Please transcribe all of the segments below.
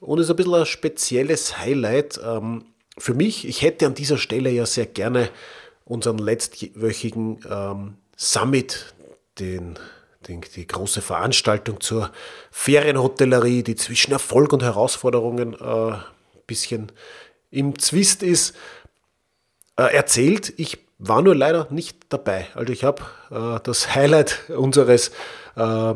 und ist ein bisschen ein spezielles Highlight ähm, für mich. Ich hätte an dieser Stelle ja sehr gerne unseren letztwöchigen ähm, Summit, den, den, die große Veranstaltung zur Ferienhotellerie, die zwischen Erfolg und Herausforderungen ein äh, bisschen im Zwist ist, äh, erzählt. Ich war nur leider nicht dabei. Also ich habe äh, das Highlight unseres äh,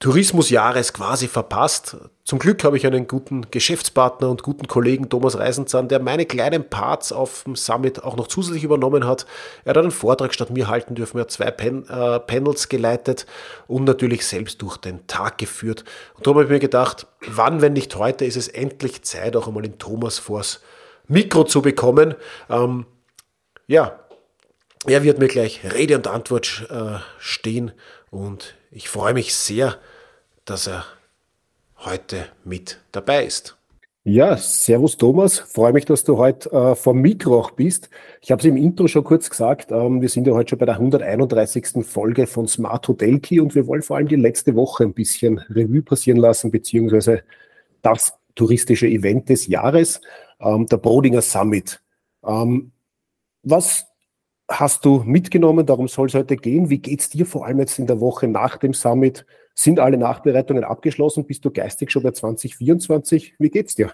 Tourismusjahres quasi verpasst. Zum Glück habe ich einen guten Geschäftspartner und guten Kollegen Thomas Reisenzahn, der meine kleinen Parts auf dem Summit auch noch zusätzlich übernommen hat. Er hat einen Vortrag statt mir halten dürfen, er hat zwei Pen äh, Panels geleitet und natürlich selbst durch den Tag geführt. Und darum habe ich mir gedacht, wann, wenn nicht heute, ist es endlich Zeit, auch einmal den Thomas vors Mikro zu bekommen. Ähm, ja, er wird mir gleich Rede und Antwort äh, stehen und ich freue mich sehr, dass er heute mit dabei ist. Ja, servus Thomas, freue mich, dass du heute äh, vom Mikro auch bist. Ich habe es im Intro schon kurz gesagt, ähm, wir sind ja heute schon bei der 131. Folge von Smart Hotel Key und wir wollen vor allem die letzte Woche ein bisschen Revue passieren lassen, beziehungsweise das touristische Event des Jahres, ähm, der Brodinger Summit. Ähm, was hast du mitgenommen? Darum soll es heute gehen. Wie geht es dir vor allem jetzt in der Woche nach dem Summit? Sind alle Nachbereitungen abgeschlossen? Bist du geistig schon bei 2024? Wie geht's dir?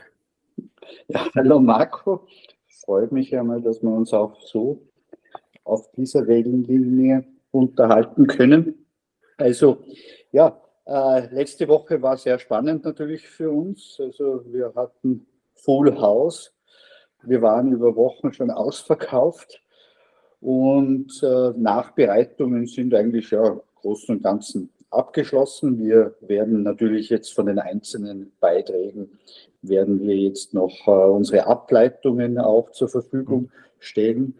Ja, hallo Marco. Freut mich einmal, dass wir uns auch so auf dieser Wellenlinie unterhalten können. Also, ja, äh, letzte Woche war sehr spannend natürlich für uns. Also, wir hatten Full House. Wir waren über Wochen schon ausverkauft und äh, Nachbereitungen sind eigentlich ja großen und ganzen abgeschlossen. Wir werden natürlich jetzt von den einzelnen Beiträgen, werden wir jetzt noch äh, unsere Ableitungen auch zur Verfügung stellen.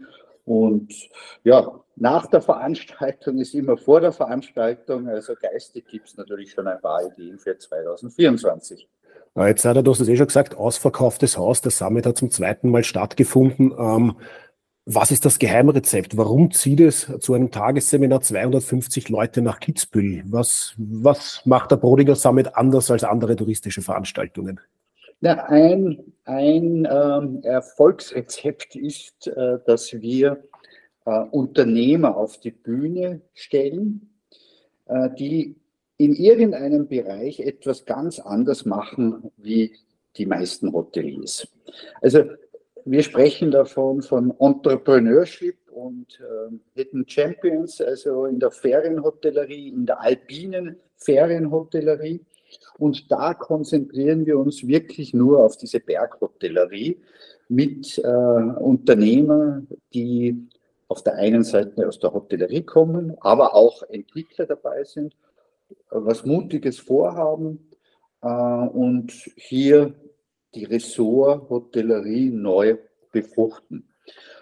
Und ja, nach der Veranstaltung ist immer vor der Veranstaltung, also geistig gibt es natürlich schon ein paar Ideen für 2024. Jetzt hat er, du hast es eh schon gesagt, ausverkauftes Haus. Der Summit hat zum zweiten Mal stattgefunden. Ähm, was ist das Geheimrezept? Warum zieht es zu einem Tagesseminar 250 Leute nach Kitzbühel? Was, was macht der Brodiger Summit anders als andere touristische Veranstaltungen? Na, ein ein ähm, Erfolgsrezept ist, äh, dass wir äh, Unternehmer auf die Bühne stellen, äh, die in irgendeinem Bereich etwas ganz anders machen wie die meisten Hoteliers. Also wir sprechen davon von Entrepreneurship und äh, Hidden Champions, also in der Ferienhotellerie, in der alpinen Ferienhotellerie. Und da konzentrieren wir uns wirklich nur auf diese Berghotellerie mit äh, Unternehmern, die auf der einen Seite aus der Hotellerie kommen, aber auch Entwickler dabei sind, was Mutiges vorhaben äh, und hier die Ressort Hotellerie neu befruchten.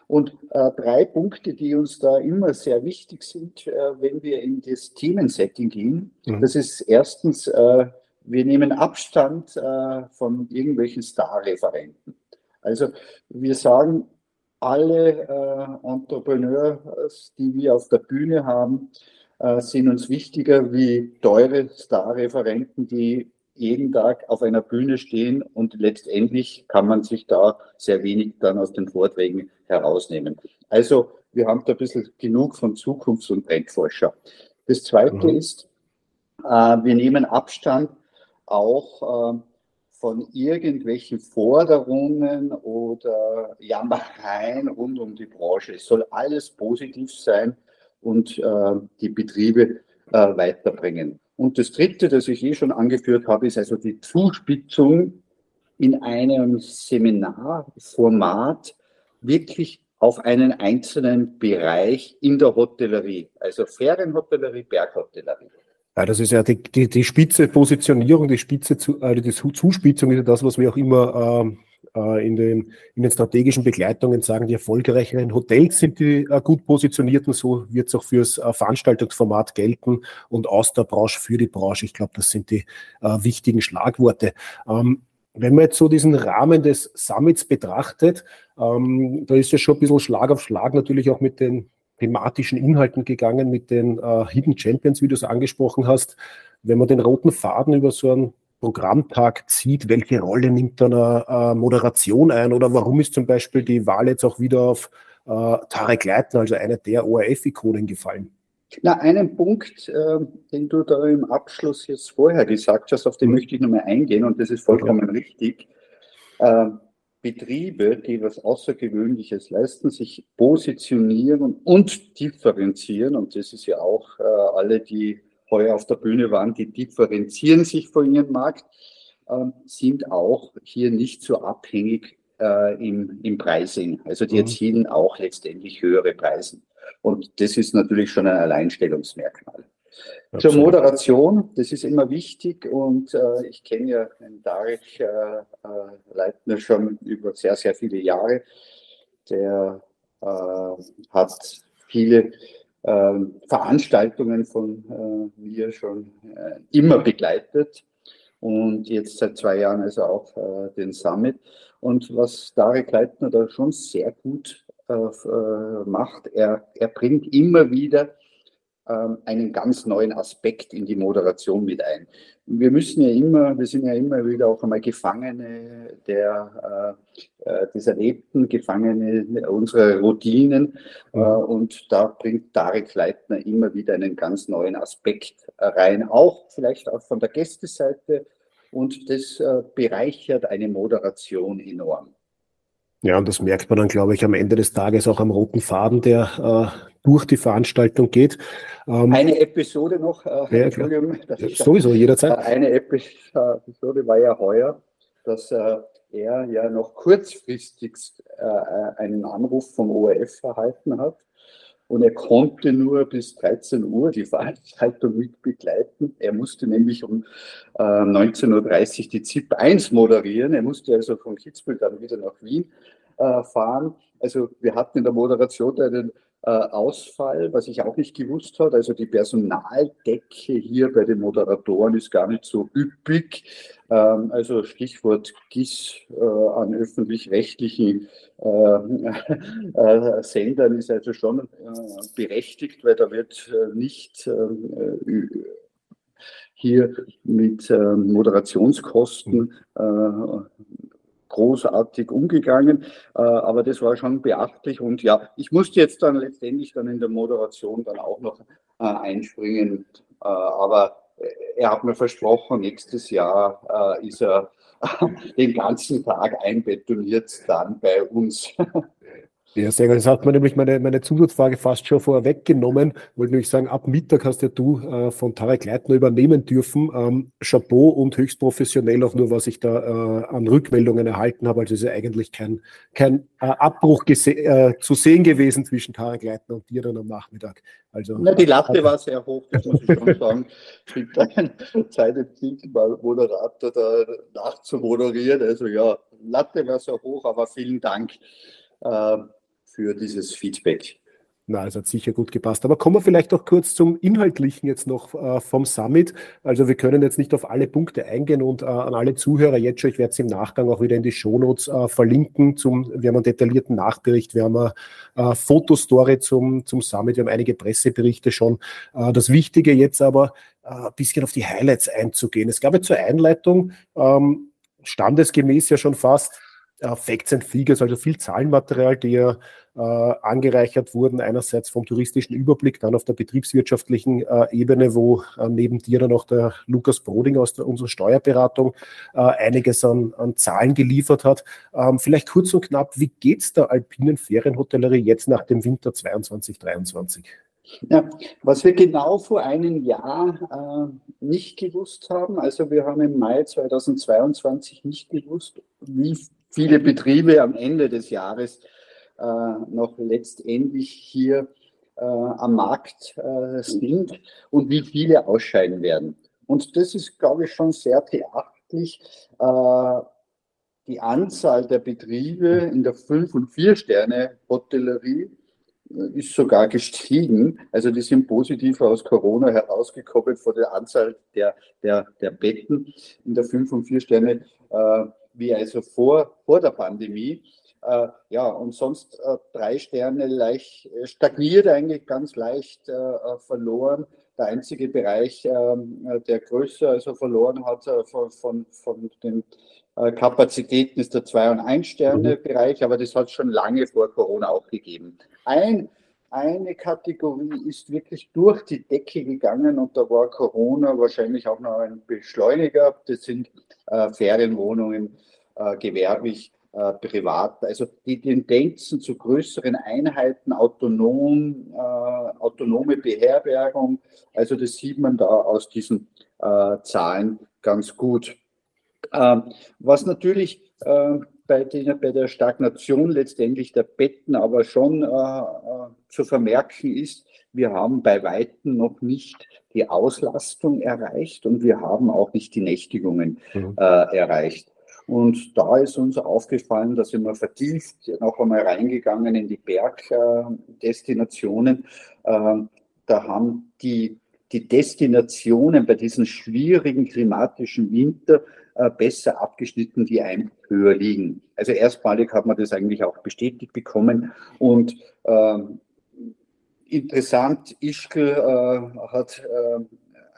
Und äh, drei Punkte, die uns da immer sehr wichtig sind, äh, wenn wir in das Themensetting gehen, mhm. das ist erstens, äh, wir nehmen Abstand äh, von irgendwelchen Star-Referenten. Also wir sagen, alle äh, Entrepreneurs, die wir auf der Bühne haben, äh, sind uns wichtiger wie teure Star-Referenten, die jeden Tag auf einer Bühne stehen und letztendlich kann man sich da sehr wenig dann aus den Vorträgen herausnehmen. Also wir haben da ein bisschen genug von Zukunfts- und Trendforscher. Das Zweite mhm. ist, äh, wir nehmen Abstand auch äh, von irgendwelchen Forderungen oder Jammereien rund um die Branche. Es soll alles positiv sein und äh, die Betriebe äh, weiterbringen. Und das Dritte, das ich eh schon angeführt habe, ist also die Zuspitzung in einem Seminarformat wirklich auf einen einzelnen Bereich in der Hotellerie, also Ferienhotellerie, Berghotellerie. Ja, das ist ja die, die, die spitze Positionierung, die spitze, also die Zuspitzung ist ja das, was wir auch immer äh, in, den, in den strategischen Begleitungen sagen, die erfolgreicheren Hotels sind die äh, gut positionierten. So wird es auch fürs äh, Veranstaltungsformat gelten und aus der Branche für die Branche. Ich glaube, das sind die äh, wichtigen Schlagworte. Ähm, wenn man jetzt so diesen Rahmen des Summits betrachtet, ähm, da ist ja schon ein bisschen Schlag auf Schlag natürlich auch mit den thematischen Inhalten gegangen, mit den äh, Hidden Champions, wie du es angesprochen hast. Wenn man den roten Faden über so einen Programmtag zieht, welche Rolle nimmt dann eine, Moderation ein oder warum ist zum Beispiel die Wahl jetzt auch wieder auf äh, Tarek Leitner, also eine der ORF-Ikonen gefallen? Na, einen Punkt, äh, den du da im Abschluss jetzt vorher gesagt hast, auf den mhm. möchte ich nochmal eingehen und das ist vollkommen okay. richtig. Äh, Betriebe, die was Außergewöhnliches leisten, sich positionieren und differenzieren und das ist ja auch äh, alle, die heuer auf der Bühne waren, die differenzieren sich von ihrem Markt, äh, sind auch hier nicht so abhängig äh, im, im Pricing. Also die mhm. erzielen auch letztendlich höhere Preise. Und das ist natürlich schon ein Alleinstellungsmerkmal. Absolut. Zur Moderation, das ist immer wichtig und äh, ich kenne ja den Darek äh, äh, Leitner schon über sehr, sehr viele Jahre. Der äh, hat viele ähm, Veranstaltungen von äh, mir schon äh, immer begleitet und jetzt seit zwei Jahren also auch äh, den Summit. Und was Darek Leitner da schon sehr gut macht, er, er bringt immer wieder ähm, einen ganz neuen Aspekt in die Moderation mit ein. Wir müssen ja immer, wir sind ja immer wieder auch einmal Gefangene der, äh, äh des Erlebten, Gefangene unserer Routinen. Äh, und da bringt Tarek Leitner immer wieder einen ganz neuen Aspekt rein, auch vielleicht auch von der Gästeseite. Und das äh, bereichert eine Moderation enorm. Ja, und das merkt man dann, glaube ich, am Ende des Tages auch am roten Faden, der durch die Veranstaltung geht. Ähm, eine Episode noch, äh, ja, Entschuldigung. Sowieso, jederzeit. Äh, eine Episode war ja heuer, dass äh, er ja noch kurzfristig äh, einen Anruf vom ORF erhalten hat. Und er konnte nur bis 13 Uhr die Veranstaltung mit begleiten. Er musste nämlich um äh, 19.30 Uhr die ZIP 1 moderieren. Er musste also von Kitzbühel dann wieder nach Wien äh, fahren. Also wir hatten in der Moderation einen Ausfall, was ich auch nicht gewusst habe. Also die Personaldecke hier bei den Moderatoren ist gar nicht so üppig. Ähm, also Stichwort GIS äh, an öffentlich-rechtlichen äh, äh, Sendern ist also schon äh, berechtigt, weil da wird äh, nicht hier mit Moderationskosten großartig umgegangen, äh, aber das war schon beachtlich. Und ja, ich musste jetzt dann letztendlich dann in der Moderation dann auch noch äh, einspringen, äh, aber er hat mir versprochen, nächstes Jahr ist er den ganzen Tag einbetoniert dann bei uns. Ja, sehr gut. Das hat mir nämlich meine, meine Zusatzfrage fast schon vorweggenommen. Wollte nämlich sagen, ab Mittag hast ja du äh, von Tarek Leitner übernehmen dürfen. Ähm, Chapeau und höchst professionell auch nur, was ich da äh, an Rückmeldungen erhalten habe. Also ist ja eigentlich kein, kein äh, Abbruch äh, zu sehen gewesen zwischen Tarek Leitner und dir dann am Nachmittag. Also, Na, die Latte war sehr hoch, das muss ich schon sagen. Mit deinem Zeitempfinden mal Moderator da nachzumoderieren. Also ja, Latte war sehr hoch, aber vielen Dank. Ähm, für dieses Feedback. Na, es hat sicher gut gepasst. Aber kommen wir vielleicht auch kurz zum Inhaltlichen jetzt noch äh, vom Summit. Also wir können jetzt nicht auf alle Punkte eingehen und äh, an alle Zuhörer jetzt schon, ich werde es im Nachgang auch wieder in die Shownotes äh, verlinken. Zum, wir haben einen detaillierten Nachbericht, wir haben eine äh, Fotostory zum, zum Summit, wir haben einige Presseberichte schon. Äh, das Wichtige jetzt aber, äh, ein bisschen auf die Highlights einzugehen. Es gab jetzt zur Einleitung ähm, standesgemäß ja schon fast Facts and Figures, also viel Zahlenmaterial, die ja angereichert wurden, einerseits vom touristischen Überblick, dann auf der betriebswirtschaftlichen äh, Ebene, wo äh, neben dir dann auch der Lukas Broding aus der, unserer Steuerberatung äh, einiges an, an, Zahlen geliefert hat. Ähm, vielleicht kurz und knapp, wie geht es der alpinen Ferienhotellerie jetzt nach dem Winter 22, 23? Ja, was wir genau vor einem Jahr äh, nicht gewusst haben, also wir haben im Mai 2022 nicht gewusst, wie viele Betriebe am Ende des Jahres äh, noch letztendlich hier äh, am Markt äh, sind und wie viele ausscheiden werden. Und das ist, glaube ich, schon sehr beachtlich. Äh, die Anzahl der Betriebe in der 5- und 4-Sterne-Hotellerie äh, ist sogar gestiegen. Also die sind positiv aus Corona herausgekoppelt vor der Anzahl der, der, der Betten in der 5- und 4-Sterne, äh, wie also vor, vor der Pandemie. Äh, ja, und sonst äh, drei Sterne leicht, äh, stagniert eigentlich ganz leicht äh, verloren. Der einzige Bereich, ähm, der größer also verloren hat von, von, von den Kapazitäten ist der 2- und 1-Sterne-Bereich, aber das hat es schon lange vor Corona auch gegeben. Ein, eine Kategorie ist wirklich durch die Decke gegangen und da war Corona wahrscheinlich auch noch ein Beschleuniger. Das sind äh, Ferienwohnungen, äh, gewerblich äh, privat. Also die Tendenzen zu größeren Einheiten, autonom, äh, autonome Beherbergung, also das sieht man da aus diesen äh, Zahlen ganz gut. Ähm, was natürlich äh, bei, den, bei, der Stagnation letztendlich der Betten aber schon äh, äh, zu vermerken ist, wir haben bei Weitem noch nicht die Auslastung erreicht und wir haben auch nicht die Nächtigungen mhm. erreicht. Und da ist uns aufgefallen, dass wir vertieft noch einmal reingegangen in die Bergdestinationen. Ähm, da haben die, die Destinationen bei diesem schwierigen klimatischen Winter äh, besser abgeschnitten, die ein höher liegen. Also erstmalig hat man das eigentlich auch bestätigt bekommen. Und ähm, interessant, Ischgl äh, hat äh,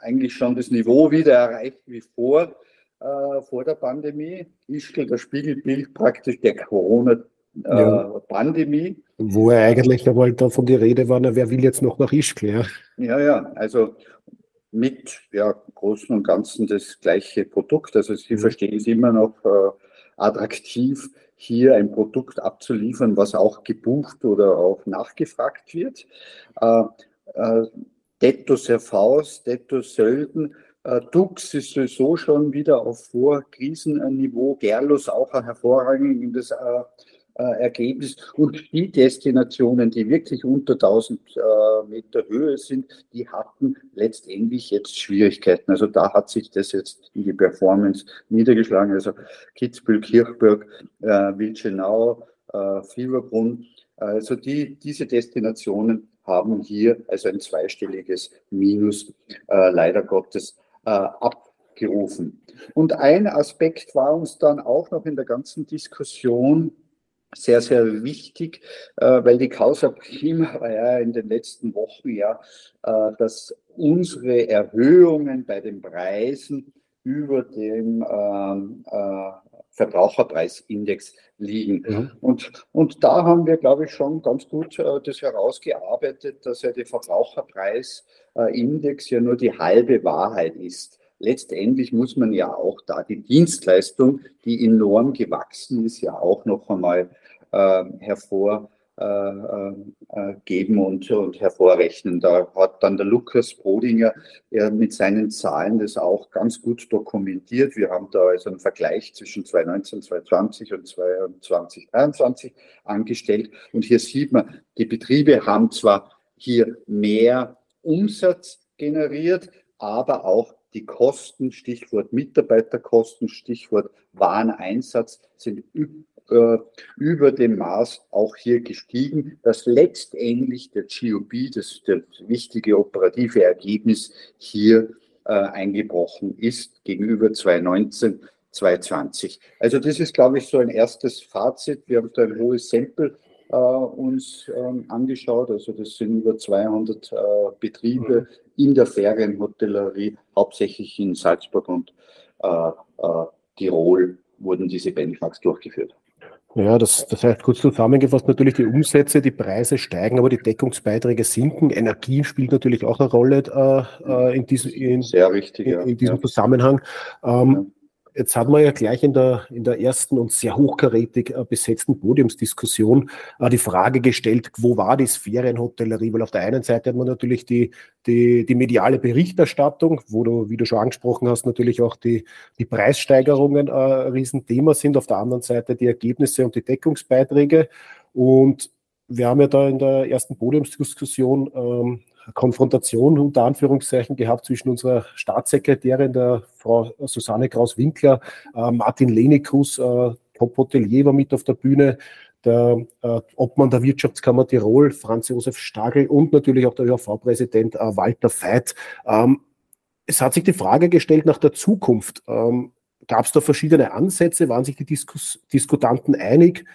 eigentlich schon das Niveau wieder erreicht wie vor äh, vor der Pandemie. Ischgl, das Spiegelbild praktisch der Corona-Pandemie. Äh, Wo er eigentlich einmal davon die Rede war, wer will jetzt noch nach Ischgl? Ja, ja, ja also mit ja, Großen und Ganzen das gleiche Produkt. Also Sie mhm. verstehen es immer noch äh, attraktiv, hier ein Produkt abzuliefern, was auch gebucht oder auch nachgefragt wird. Äh, äh, Detto Serfaus, Detto Sölden Dux ist sowieso schon wieder auf Vorkrisenniveau. Gerlus auch ein hervorragendes äh, äh, Ergebnis. Und die Destinationen, die wirklich unter 1000 äh, Meter Höhe sind, die hatten letztendlich jetzt Schwierigkeiten. Also da hat sich das jetzt in die Performance niedergeschlagen. Also Kitzbühel, Kirchberg, äh, Wilchenau, äh, Fieberbrunn. Also die, diese Destinationen haben hier also ein zweistelliges Minus äh, leider Gottes äh, abgerufen. Und ein Aspekt war uns dann auch noch in der ganzen Diskussion sehr, sehr wichtig, äh, weil die Causa Prima war ja in den letzten Wochen ja, äh, dass unsere Erhöhungen bei den Preisen über dem ähm, äh, Verbraucherpreisindex liegen. Mhm. Und, und da haben wir, glaube ich, schon ganz gut äh, das herausgearbeitet, dass ja der Verbraucherpreisindex ja nur die halbe Wahrheit ist. Letztendlich muss man ja auch da die Dienstleistung, die enorm gewachsen ist, ja auch noch einmal äh, hervor geben und, und hervorrechnen. Da hat dann der Lukas Brodinger mit seinen Zahlen das auch ganz gut dokumentiert. Wir haben da also einen Vergleich zwischen 2019, 2020 und 2023 angestellt. Und hier sieht man, die Betriebe haben zwar hier mehr Umsatz generiert, aber auch die Kosten, Stichwort Mitarbeiterkosten, Stichwort Wareneinsatz, sind äh, über dem Maß auch hier gestiegen, dass letztendlich der GOP, das, das wichtige operative Ergebnis, hier äh, eingebrochen ist gegenüber 2019, 2020. Also das ist, glaube ich, so ein erstes Fazit. Wir haben da ein hohes Sample äh, uns ähm, angeschaut. Also das sind über 200 äh, Betriebe mhm. in der Ferienhotellerie, hauptsächlich in Salzburg und äh, äh, Tirol wurden diese Benchmarks durchgeführt. Ja, das, das heißt kurz zusammengefasst natürlich die Umsätze, die Preise steigen, aber die Deckungsbeiträge sinken. Energie spielt natürlich auch eine Rolle äh, äh in, diesem, in, Sehr richtig, in, in diesem ja. Zusammenhang. Ähm, ja. Jetzt hat man ja gleich in der, in der ersten und sehr hochkarätig äh, besetzten Podiumsdiskussion äh, die Frage gestellt, wo war die Sphärenhotellerie? Weil auf der einen Seite hat man natürlich die, die, die mediale Berichterstattung, wo du, wie du schon angesprochen hast, natürlich auch die, die Preissteigerungen äh, ein Riesenthema sind. Auf der anderen Seite die Ergebnisse und die Deckungsbeiträge. Und wir haben ja da in der ersten Podiumsdiskussion ähm, Konfrontation unter Anführungszeichen gehabt zwischen unserer Staatssekretärin, der Frau Susanne Kraus-Winkler, äh, Martin Lenikus, äh, Top-Hotelier war mit auf der Bühne, der äh, Obmann der Wirtschaftskammer Tirol, Franz Josef Stagel und natürlich auch der ÖHV-Präsident äh, Walter Veit. Ähm, es hat sich die Frage gestellt nach der Zukunft. Ähm, Gab es da verschiedene Ansätze? Waren sich die Diskus Diskutanten einig?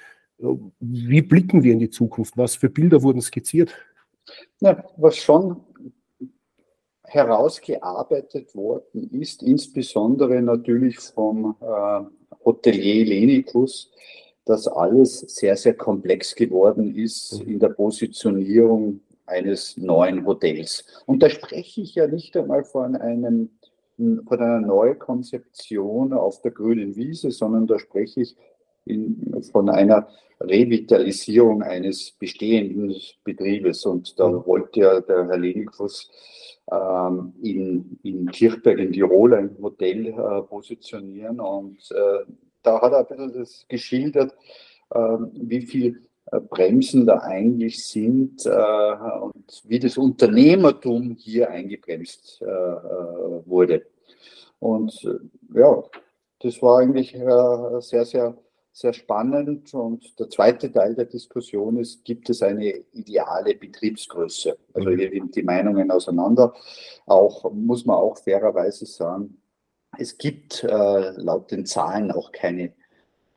Wie blicken wir in die Zukunft? Was für Bilder wurden skizziert? Ja, was schon herausgearbeitet worden ist, insbesondere natürlich vom äh, Hotelier Lenikus, dass alles sehr, sehr komplex geworden ist in der Positionierung eines neuen Hotels. Und da spreche ich ja nicht einmal von einem von einer Neukonzeption auf der grünen Wiese, sondern da spreche ich in, von einer Revitalisierung eines bestehenden Betriebes. Und da mhm. wollte ja der Herr Lenikus ähm, in, in Kirchberg in Tirol ein Hotel äh, positionieren. Und äh, da hat er ein bisschen das geschildert, äh, wie viel äh, Bremsen da eigentlich sind äh, und wie das Unternehmertum hier eingebremst äh, wurde. Und ja, das war eigentlich sehr, sehr, sehr spannend. Und der zweite Teil der Diskussion ist, gibt es eine ideale Betriebsgröße? Also mhm. hier sind die Meinungen auseinander. Auch muss man auch fairerweise sagen, es gibt äh, laut den Zahlen auch keine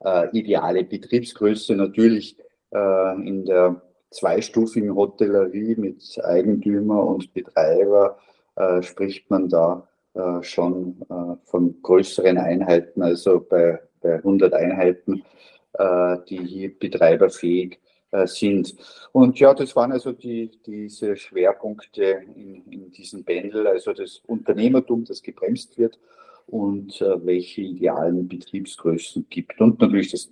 äh, ideale Betriebsgröße. Natürlich äh, in der zweistufigen Hotellerie mit Eigentümer und Betreiber äh, spricht man da äh, schon äh, von größeren Einheiten, also bei, bei 100 Einheiten, äh, die hier betreiberfähig sind. Und ja, das waren also die, diese Schwerpunkte in, in diesem Pendel, also das Unternehmertum, das gebremst wird und äh, welche idealen Betriebsgrößen gibt. Und natürlich das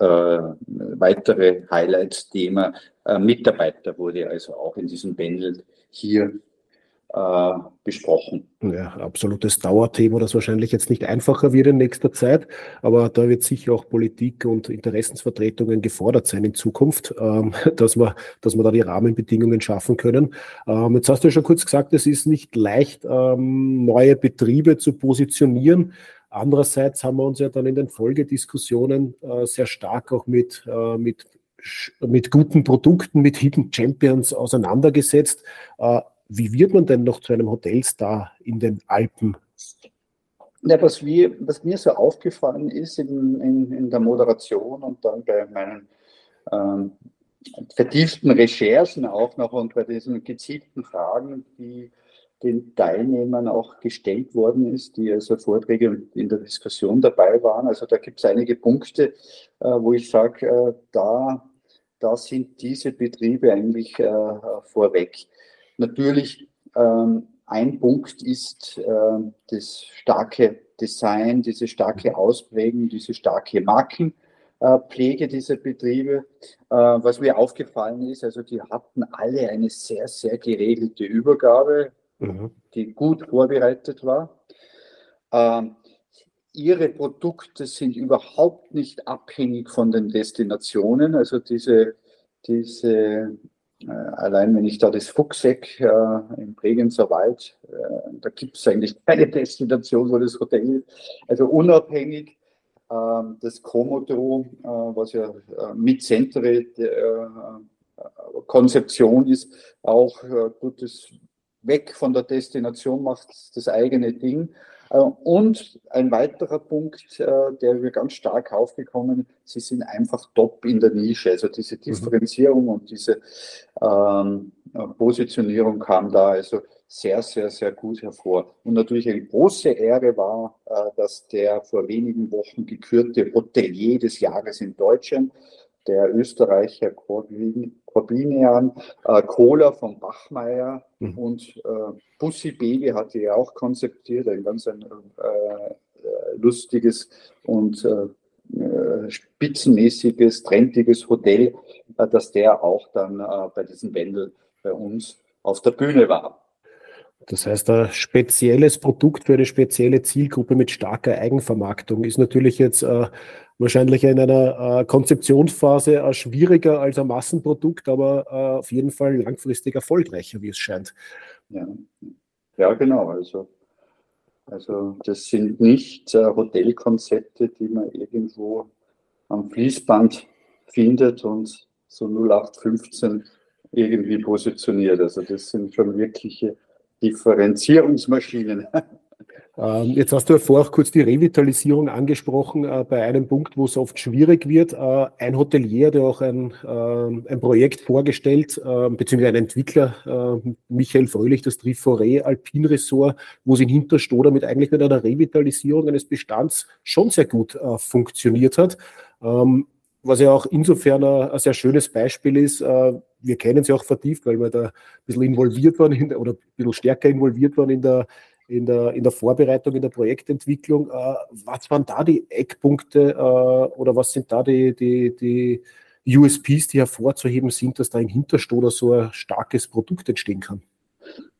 äh, weitere Highlight-Thema äh, Mitarbeiter wurde also auch in diesem Pendel hier äh, besprochen. Ja, absolutes Dauerthema, das wahrscheinlich jetzt nicht einfacher wird in nächster Zeit, aber da wird sicher auch Politik und Interessensvertretungen gefordert sein in Zukunft, ähm, dass, wir, dass wir da die Rahmenbedingungen schaffen können. Ähm, jetzt hast du ja schon kurz gesagt, es ist nicht leicht, ähm, neue Betriebe zu positionieren. Andererseits haben wir uns ja dann in den Folgediskussionen äh, sehr stark auch mit, äh, mit, mit guten Produkten, mit Hidden Champions auseinandergesetzt. Äh, wie wird man denn noch zu einem Hotelstar in den Alpen? Ja, was, wir, was mir so aufgefallen ist in, in, in der Moderation und dann bei meinen ähm, vertieften Recherchen auch noch und bei diesen gezielten Fragen, die den Teilnehmern auch gestellt worden ist, die also Vorträge in der Diskussion dabei waren. Also da gibt es einige Punkte, äh, wo ich sage, äh, da, da sind diese Betriebe eigentlich äh, vorweg. Natürlich ähm, ein Punkt ist äh, das starke Design, diese starke Ausprägung, diese starke Markenpflege dieser Betriebe. Äh, was mir aufgefallen ist, also die hatten alle eine sehr, sehr geregelte Übergabe mhm. die gut vorbereitet war. Ähm, ihre Produkte sind überhaupt nicht abhängig von den Destinationen. Also diese, diese äh, allein wenn ich da das Fuchseck äh, im Bregenzer Wald, äh, da gibt es eigentlich keine Destination, wo das Hotel ist. Also unabhängig ähm, das Komodo, äh, was ja äh, mit Centre äh, Konzeption ist, auch gutes weg von der Destination, macht das eigene Ding. Äh, und ein weiterer Punkt, äh, der mir ganz stark aufgekommen, sie sind einfach top in der Nische. Also diese mhm. Differenzierung und diese ähm, Positionierung kam da also sehr, sehr, sehr gut hervor. Und natürlich eine große Ehre war, äh, dass der vor wenigen Wochen gekürte Hotelier des Jahres in Deutschland der Österreicher Corbinian, äh, Kohler von Bachmeier mhm. und äh, Bussi Baby hatte er auch konzeptiert, ein ganz ein, äh, lustiges und äh, äh, spitzenmäßiges, trendiges Hotel, äh, dass der auch dann äh, bei diesem Wendel bei uns auf der Bühne war. Das heißt, ein spezielles Produkt für eine spezielle Zielgruppe mit starker Eigenvermarktung ist natürlich jetzt äh, wahrscheinlich in einer äh, Konzeptionsphase äh, schwieriger als ein Massenprodukt, aber äh, auf jeden Fall langfristig erfolgreicher, wie es scheint. Ja, ja genau. Also, also das sind nicht äh, Hotelkonzepte, die man irgendwo am Fließband findet und so 0815 irgendwie positioniert. Also das sind schon wirkliche Differenzierungsmaschinen. Ähm, jetzt hast du ja vorher auch kurz die Revitalisierung angesprochen, äh, bei einem Punkt, wo es oft schwierig wird. Äh, ein Hotelier, der auch ein, ähm, ein Projekt vorgestellt, ähm, beziehungsweise ein Entwickler, äh, Michael Fröhlich, das Triforé Alpin Resort, wo es in Hinterstoder mit eigentlich mit einer Revitalisierung eines Bestands schon sehr gut funktioniert hat was ja auch insofern ein, sehr schönes Beispiel ist. wir kennen sie auch vertieft, weil wir da ein bisschen involviert waren der, oder ein bisschen stärker involviert waren in der, in der, in der Vorbereitung, in der Projektentwicklung. Äh, was waren da die Eckpunkte äh, oder was sind da die, die, die USPs, die hervorzuheben sind, dass da im Hinterstoder so ein starkes Produkt entstehen kann?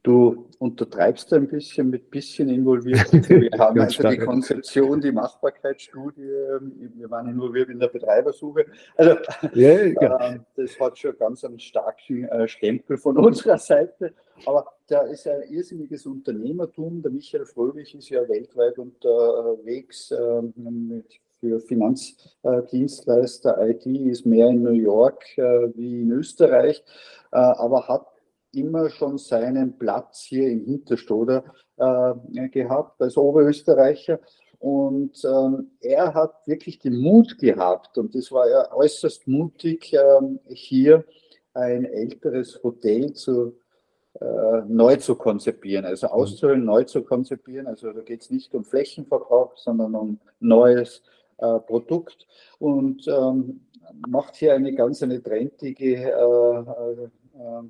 Du untertreibst ein bisschen mit bisschen involviert. Wir haben also die Konzeption, die Machbarkeitsstudie, ähm, wir waren involviert in der Betreibersuche. Also ja, ja. Äh, das hat schon ganz einen starken äh, Stempel von unserer Seite. Aber da ist ein irrsinniges Unternehmertum. Der Michael Fröhlich ist ja weltweit unterwegs äh, mit für Finanzdienstleister. IT ist mehr in New York äh, wie in Österreich, äh, aber hat immer schon seinen Platz hier im Hinterstoder äh, gehabt als Oberösterreicher. Und ähm, er hat wirklich den Mut gehabt, und das war ja äußerst mutig, ähm, hier ein älteres Hotel zu, äh, neu zu konzipieren, also mhm. auszuhöhlen, neu zu konzipieren. Also da geht es nicht um Flächenverkauf, sondern um neues äh, Produkt und ähm, macht hier eine ganz eine trendige äh, äh, äh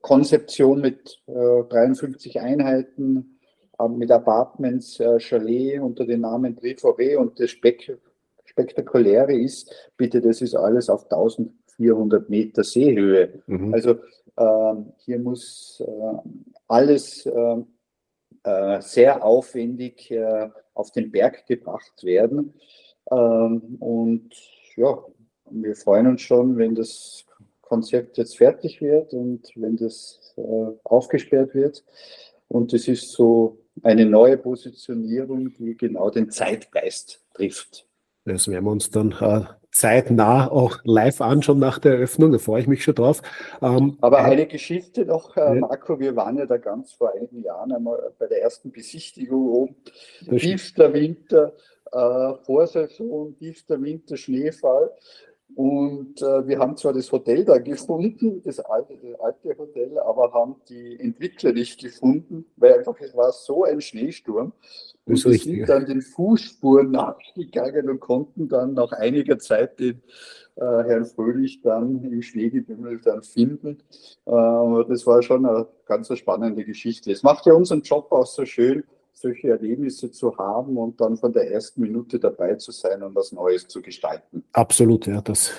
Konzeption mit äh, 53 Einheiten, äh, mit Apartments, äh, Chalet unter dem Namen BVB und das Spek Spektakuläre ist, bitte, das ist alles auf 1400 Meter Seehöhe. Mhm. Also ähm, hier muss äh, alles ähm, äh, sehr aufwendig äh, auf den Berg gebracht werden. Ähm, und ja, wir freuen uns schon, wenn das Konzept jetzt fertig wird und wenn das äh, aufgesperrt wird. Und es ist so eine neue Positionierung, die genau den Zeitgeist trifft. Das werden wir uns dann äh, zeitnah auch live anschauen nach der Eröffnung. Da freue ich mich schon drauf. Ähm, Aber eine Geschichte noch, äh, Marco, wir waren ja da ganz vor einigen Jahren einmal bei der ersten Besichtigung oben. Tiefster Winter, äh, Vorsaison, tiefster Winter, Schneefall. Und äh, wir haben zwar das Hotel da gefunden, das alte, das alte Hotel, aber haben die Entwickler nicht gefunden, weil einfach es war so ein Schneesturm. Und wir sind dann den Fußspuren nachgegangen und konnten dann nach einiger Zeit den äh, Herrn Fröhlich dann im Schneegebimmel dann finden. Äh, das war schon eine ganz spannende Geschichte. Es macht ja unseren Job auch so schön, solche Erlebnisse zu haben und dann von der ersten Minute dabei zu sein und was Neues zu gestalten. Absolut, ja. Das,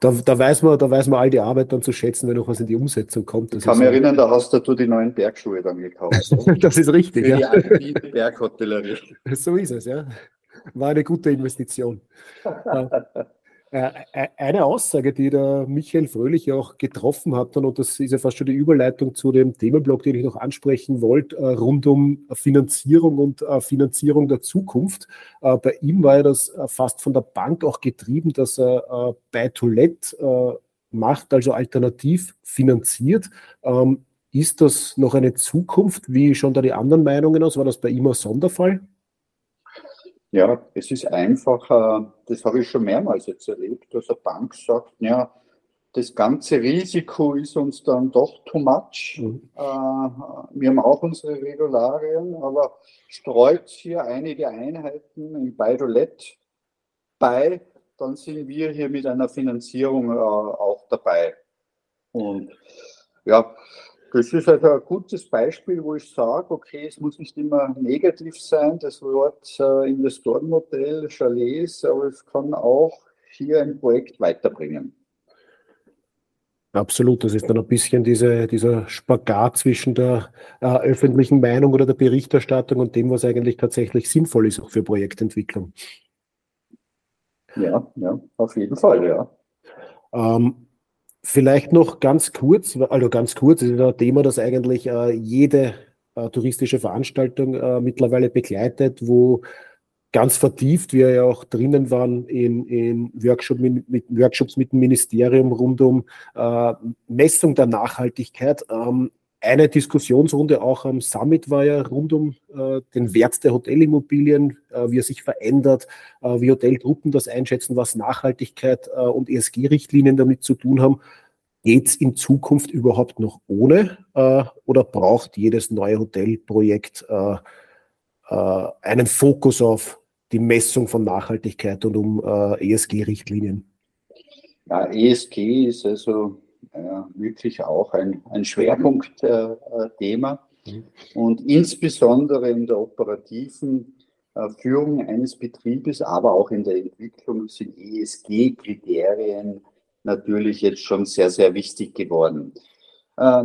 da, da, weiß man, da weiß man all die Arbeit dann zu schätzen, wenn noch was in die Umsetzung kommt. Das ich kann mich erinnern, da hast du die neuen Bergschuhe dann gekauft. das ist richtig, Für ja. Die Berghotellerie. So ist es, ja. War eine gute Investition. Äh, äh, eine Aussage, die der Michael Fröhlich auch getroffen hat, und das ist ja fast schon die Überleitung zu dem Themenblock, den ich noch ansprechen wollte, äh, rund um Finanzierung und Finanzierung der Zukunft. Bei ihm war ja das fast von der Bank auch getrieben, dass er bei Toilette macht, also alternativ finanziert. Ähm, ist das noch eine Zukunft? Wie schon da die anderen Meinungen aus? War das bei ihm ein Sonderfall? Ja, es ist einfach, äh, das habe ich schon mehrmals jetzt erlebt, dass eine Bank sagt, ja, das ganze Risiko ist uns dann doch too much. Mhm. Äh, wir haben auch unsere Regularien, aber streut hier einige Einheiten im Bayrolett bei, dann sind wir hier mit einer Finanzierung äh, auch dabei. Und ja, das ist also ein gutes Beispiel, wo ich sage, okay, es muss nicht immer negativ sein, das Wort äh, Investorenmodell, Chalets, aber es kann auch hier ein Projekt weiterbringen. Absolut, das ist dann ein bisschen diese, dieser Spagat zwischen der äh, öffentlichen Meinung oder der Berichterstattung und dem, was eigentlich tatsächlich sinnvoll ist, auch für Projektentwicklung. Ja, ja, auf jeden Fall, ja. Ähm, Vielleicht noch ganz kurz, also ganz kurz, das ist ein Thema, das eigentlich äh, jede äh, touristische Veranstaltung äh, mittlerweile begleitet, wo ganz vertieft, wir ja auch drinnen waren in, in Workshop mit, mit Workshops mit dem Ministerium rund um äh, Messung der Nachhaltigkeit. Ähm, eine Diskussionsrunde auch am Summit war ja rund um äh, den Wert der Hotelimmobilien, äh, wie er sich verändert, äh, wie Hotelgruppen das einschätzen, was Nachhaltigkeit äh, und ESG-Richtlinien damit zu tun haben. Geht es in Zukunft überhaupt noch ohne äh, oder braucht jedes neue Hotelprojekt äh, einen Fokus auf die Messung von Nachhaltigkeit und um ESG-Richtlinien? Ja, ESG ist also ja, wirklich auch ein, ein Schwerpunktthema. Mhm. Und insbesondere in der operativen äh, Führung eines Betriebes, aber auch in der Entwicklung sind ESG-Kriterien natürlich jetzt schon sehr, sehr wichtig geworden. Äh,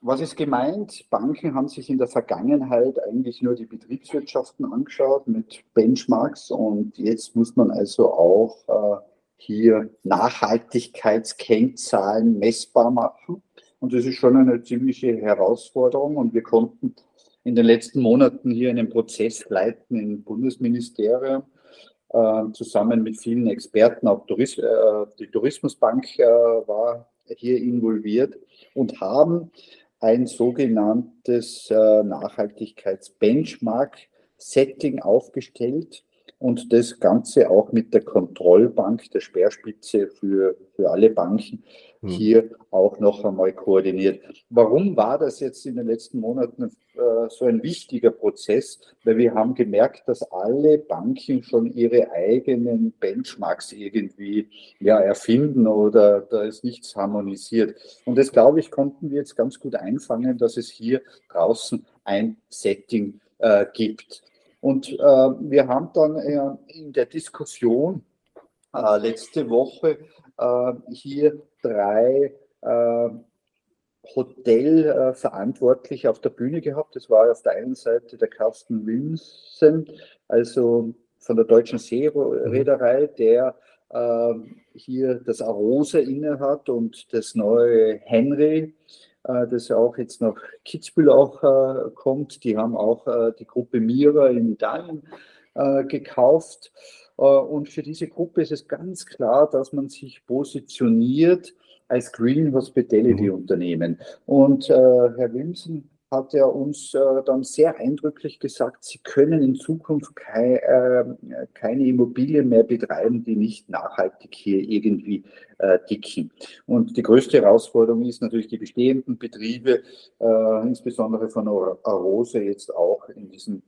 was ist gemeint? Banken haben sich in der Vergangenheit eigentlich nur die Betriebswirtschaften angeschaut mit Benchmarks und jetzt muss man also auch äh, hier Nachhaltigkeitskennzahlen messbar machen. Und das ist schon eine ziemliche Herausforderung. Und wir konnten in den letzten Monaten hier einen Prozess leiten im Bundesministerium, äh, zusammen mit vielen Experten. Auch Touris äh, die Tourismusbank äh, war hier involviert und haben ein sogenanntes äh, Nachhaltigkeitsbenchmark-Setting aufgestellt und das Ganze auch mit der Kontrollbank, der Speerspitze für, für alle Banken, hm. hier auch noch einmal koordiniert. Warum war das jetzt in den letzten Monaten äh, so ein wichtiger Prozess? Weil wir haben gemerkt, dass alle Banken schon ihre eigenen Benchmarks irgendwie ja, erfinden oder da ist nichts harmonisiert. Und das, glaube ich, konnten wir jetzt ganz gut einfangen, dass es hier draußen ein Setting äh, gibt. Und äh, wir haben dann äh, in der Diskussion äh, letzte Woche äh, hier drei äh, Hotelverantwortliche auf der Bühne gehabt. Das war auf der einen Seite der Carsten Wilmsen, also von der Deutschen Seereederei, der äh, hier das Arose innehat und das neue Henry äh, das ja auch jetzt nach Kitzbühel auch äh, kommt. Die haben auch äh, die Gruppe Mira in Italien gekauft. Und für diese Gruppe ist es ganz klar, dass man sich positioniert als Green Hospitality mhm. Unternehmen. Und äh, Herr Wilmsen hat er uns äh, dann sehr eindrücklich gesagt, sie können in Zukunft kei, äh, keine Immobilien mehr betreiben, die nicht nachhaltig hier irgendwie äh, dicken. Und die größte Herausforderung ist natürlich die bestehenden Betriebe, äh, insbesondere von Arose jetzt auch in diesem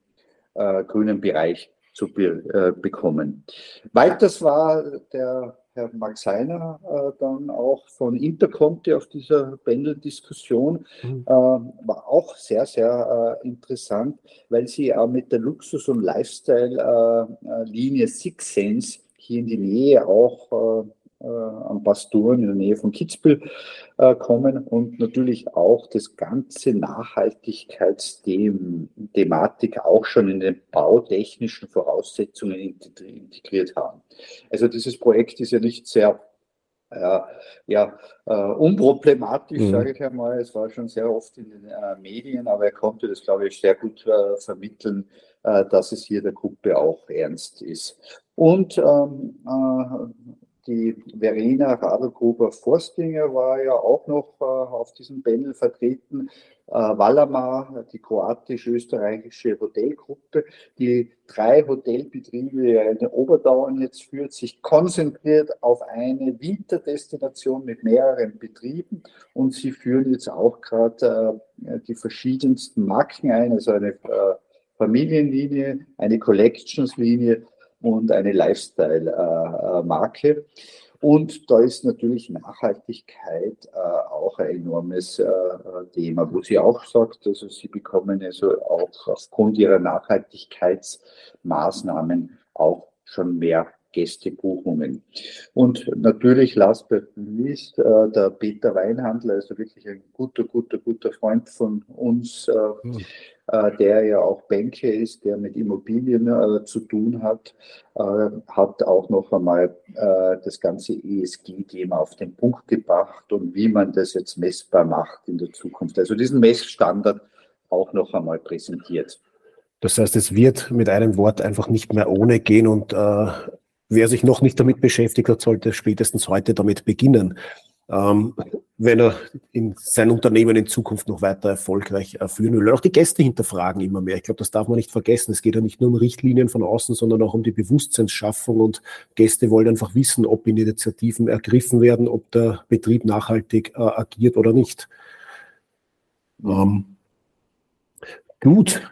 äh, grünen Bereich zu be äh, bekommen. Weiters war der Herr Max Heiner äh, dann auch von Interconti auf dieser Pendeldiskussion mhm. äh, war auch sehr, sehr äh, interessant, weil sie auch mit der Luxus- und Lifestyle-Linie äh, äh, Six Sense hier in die Nähe auch äh, äh, am Pastoren in der Nähe von Kitzbühel äh, kommen und natürlich auch das ganze Nachhaltigkeitsthematik auch schon in den bautechnischen Voraussetzungen integriert haben. Also dieses Projekt ist ja nicht sehr äh, ja, äh, unproblematisch, mhm. sage ich einmal. Es war schon sehr oft in den äh, Medien, aber er konnte das, glaube ich, sehr gut äh, vermitteln, dass es hier der Gruppe auch ernst ist. Und ähm, die Verena Radlgruber-Forstinger war ja auch noch äh, auf diesem Panel vertreten. Äh, Wallamar, die kroatisch-österreichische Hotelgruppe, die drei Hotelbetriebe in Oberdauern jetzt führt, sich konzentriert auf eine Winterdestination mit mehreren Betrieben und sie führen jetzt auch gerade äh, die verschiedensten Marken ein, also eine Familienlinie, eine Collections-Linie und eine Lifestyle-Marke. Und da ist natürlich Nachhaltigkeit äh, auch ein enormes äh, Thema, wo sie auch sagt, also sie bekommen also auch aufgrund ihrer Nachhaltigkeitsmaßnahmen auch schon mehr Gästebuchungen. Und natürlich, last but not least, äh, der Peter Weinhandler, also wirklich ein guter, guter, guter Freund von uns, äh, mhm. äh, der ja auch Banker ist, der mit Immobilien äh, zu tun hat, äh, hat auch noch einmal äh, das ganze ESG-Thema auf den Punkt gebracht und wie man das jetzt messbar macht in der Zukunft. Also diesen Messstandard auch noch einmal präsentiert. Das heißt, es wird mit einem Wort einfach nicht mehr ohne gehen und äh, wer sich noch nicht damit beschäftigt hat, sollte spätestens heute damit beginnen ähm, wenn er in sein Unternehmen in Zukunft noch weiter erfolgreich äh, führen will. Auch die Gäste hinterfragen immer mehr. Ich glaube, das darf man nicht vergessen. Es geht ja nicht nur um Richtlinien von außen, sondern auch um die Bewusstseinsschaffung und Gäste wollen einfach wissen, ob Initiativen ergriffen werden, ob der Betrieb nachhaltig äh, agiert oder nicht. Ähm, gut,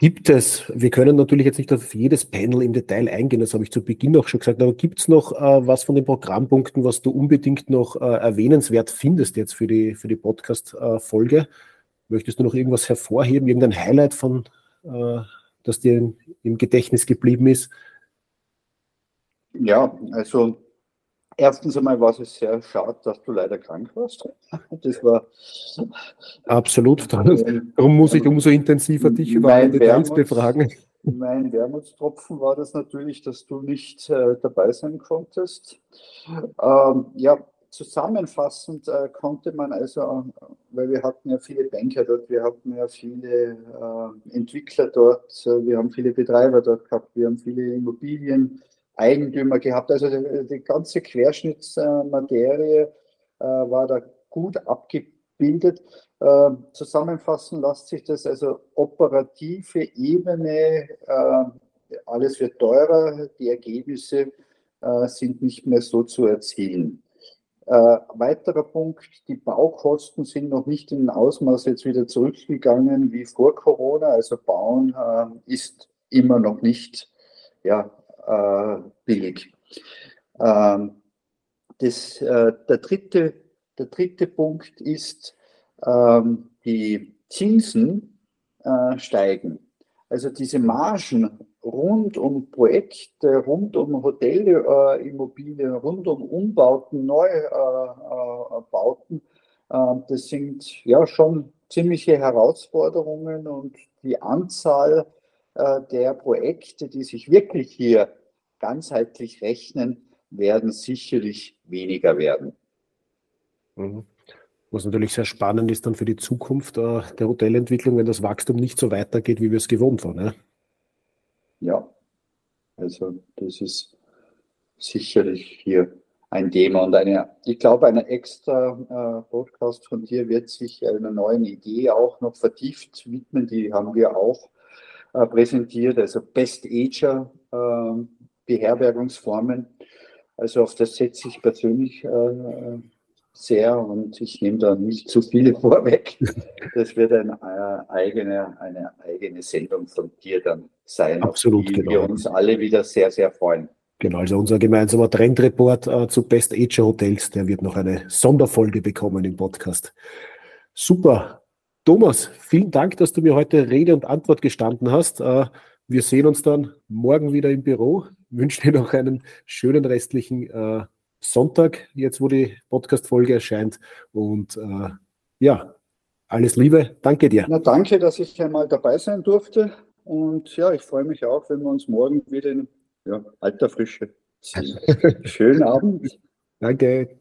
Gibt es, wir können natürlich jetzt nicht auf jedes Panel im Detail eingehen, das habe ich zu Beginn auch schon gesagt, aber gibt es noch äh, was von den Programmpunkten, was du unbedingt noch äh, erwähnenswert findest jetzt für die, für die Podcast-Folge? Möchtest du noch irgendwas hervorheben, irgendein Highlight von, äh, das dir im, im Gedächtnis geblieben ist? Ja, also Erstens einmal war es sehr schade, dass du leider krank warst. Das war absolut. Darum muss ich umso intensiver dich über alle Details befragen. Mein Wermutstropfen war das natürlich, dass du nicht äh, dabei sein konntest. Ähm, ja, zusammenfassend äh, konnte man also, weil wir hatten ja viele Banker dort, wir hatten ja viele äh, Entwickler dort, äh, wir haben viele Betreiber dort gehabt, wir haben viele Immobilien Eigentümer gehabt. Also die, die ganze Querschnittsmaterie äh, war da gut abgebildet. Äh, zusammenfassen lässt sich das also operative Ebene, äh, alles wird teurer, die Ergebnisse äh, sind nicht mehr so zu erzielen. Äh, weiterer Punkt, die Baukosten sind noch nicht in Ausmaß jetzt wieder zurückgegangen wie vor Corona. Also Bauen äh, ist immer noch nicht ja, äh, billig. Ähm, das, äh, der, dritte, der dritte Punkt ist, ähm, die Zinsen äh, steigen. Also diese Margen rund um Projekte, rund um Hotelimmobilien, rund um Umbauten, Neubauten, das sind ja schon ziemliche Herausforderungen und die Anzahl äh, der Projekte, die sich wirklich hier ganzheitlich rechnen, werden sicherlich weniger werden. Mhm. Was natürlich sehr spannend ist dann für die Zukunft äh, der Hotelentwicklung, wenn das Wachstum nicht so weitergeht, wie wir es gewohnt waren. Ne? Ja, also das ist sicherlich hier ein Thema und eine, ich glaube, ein extra äh, Podcast von dir wird sich einer neuen Idee auch noch vertieft widmen. Die haben wir auch äh, präsentiert, also Best Ager äh, Beherbergungsformen. Also auf das setze ich persönlich äh, sehr und ich nehme da nicht zu viele vorweg. Das wird eine, äh, eigene, eine eigene Sendung von dir dann sein, Absolut, die genau. wir uns alle wieder sehr, sehr freuen. Genau, also unser gemeinsamer Trendreport äh, zu Best Ager Hotels, der wird noch eine Sonderfolge bekommen im Podcast. Super, Thomas, vielen Dank, dass du mir heute Rede und Antwort gestanden hast. Äh, wir sehen uns dann morgen wieder im Büro. Wünsche dir noch einen schönen restlichen äh, Sonntag, jetzt wo die Podcast-Folge erscheint. Und äh, ja, alles Liebe. Danke dir. Na, danke, dass ich einmal dabei sein durfte. Und ja, ich freue mich auch, wenn wir uns morgen wieder in ja, alter Frische sehen. Schönen Abend. Danke.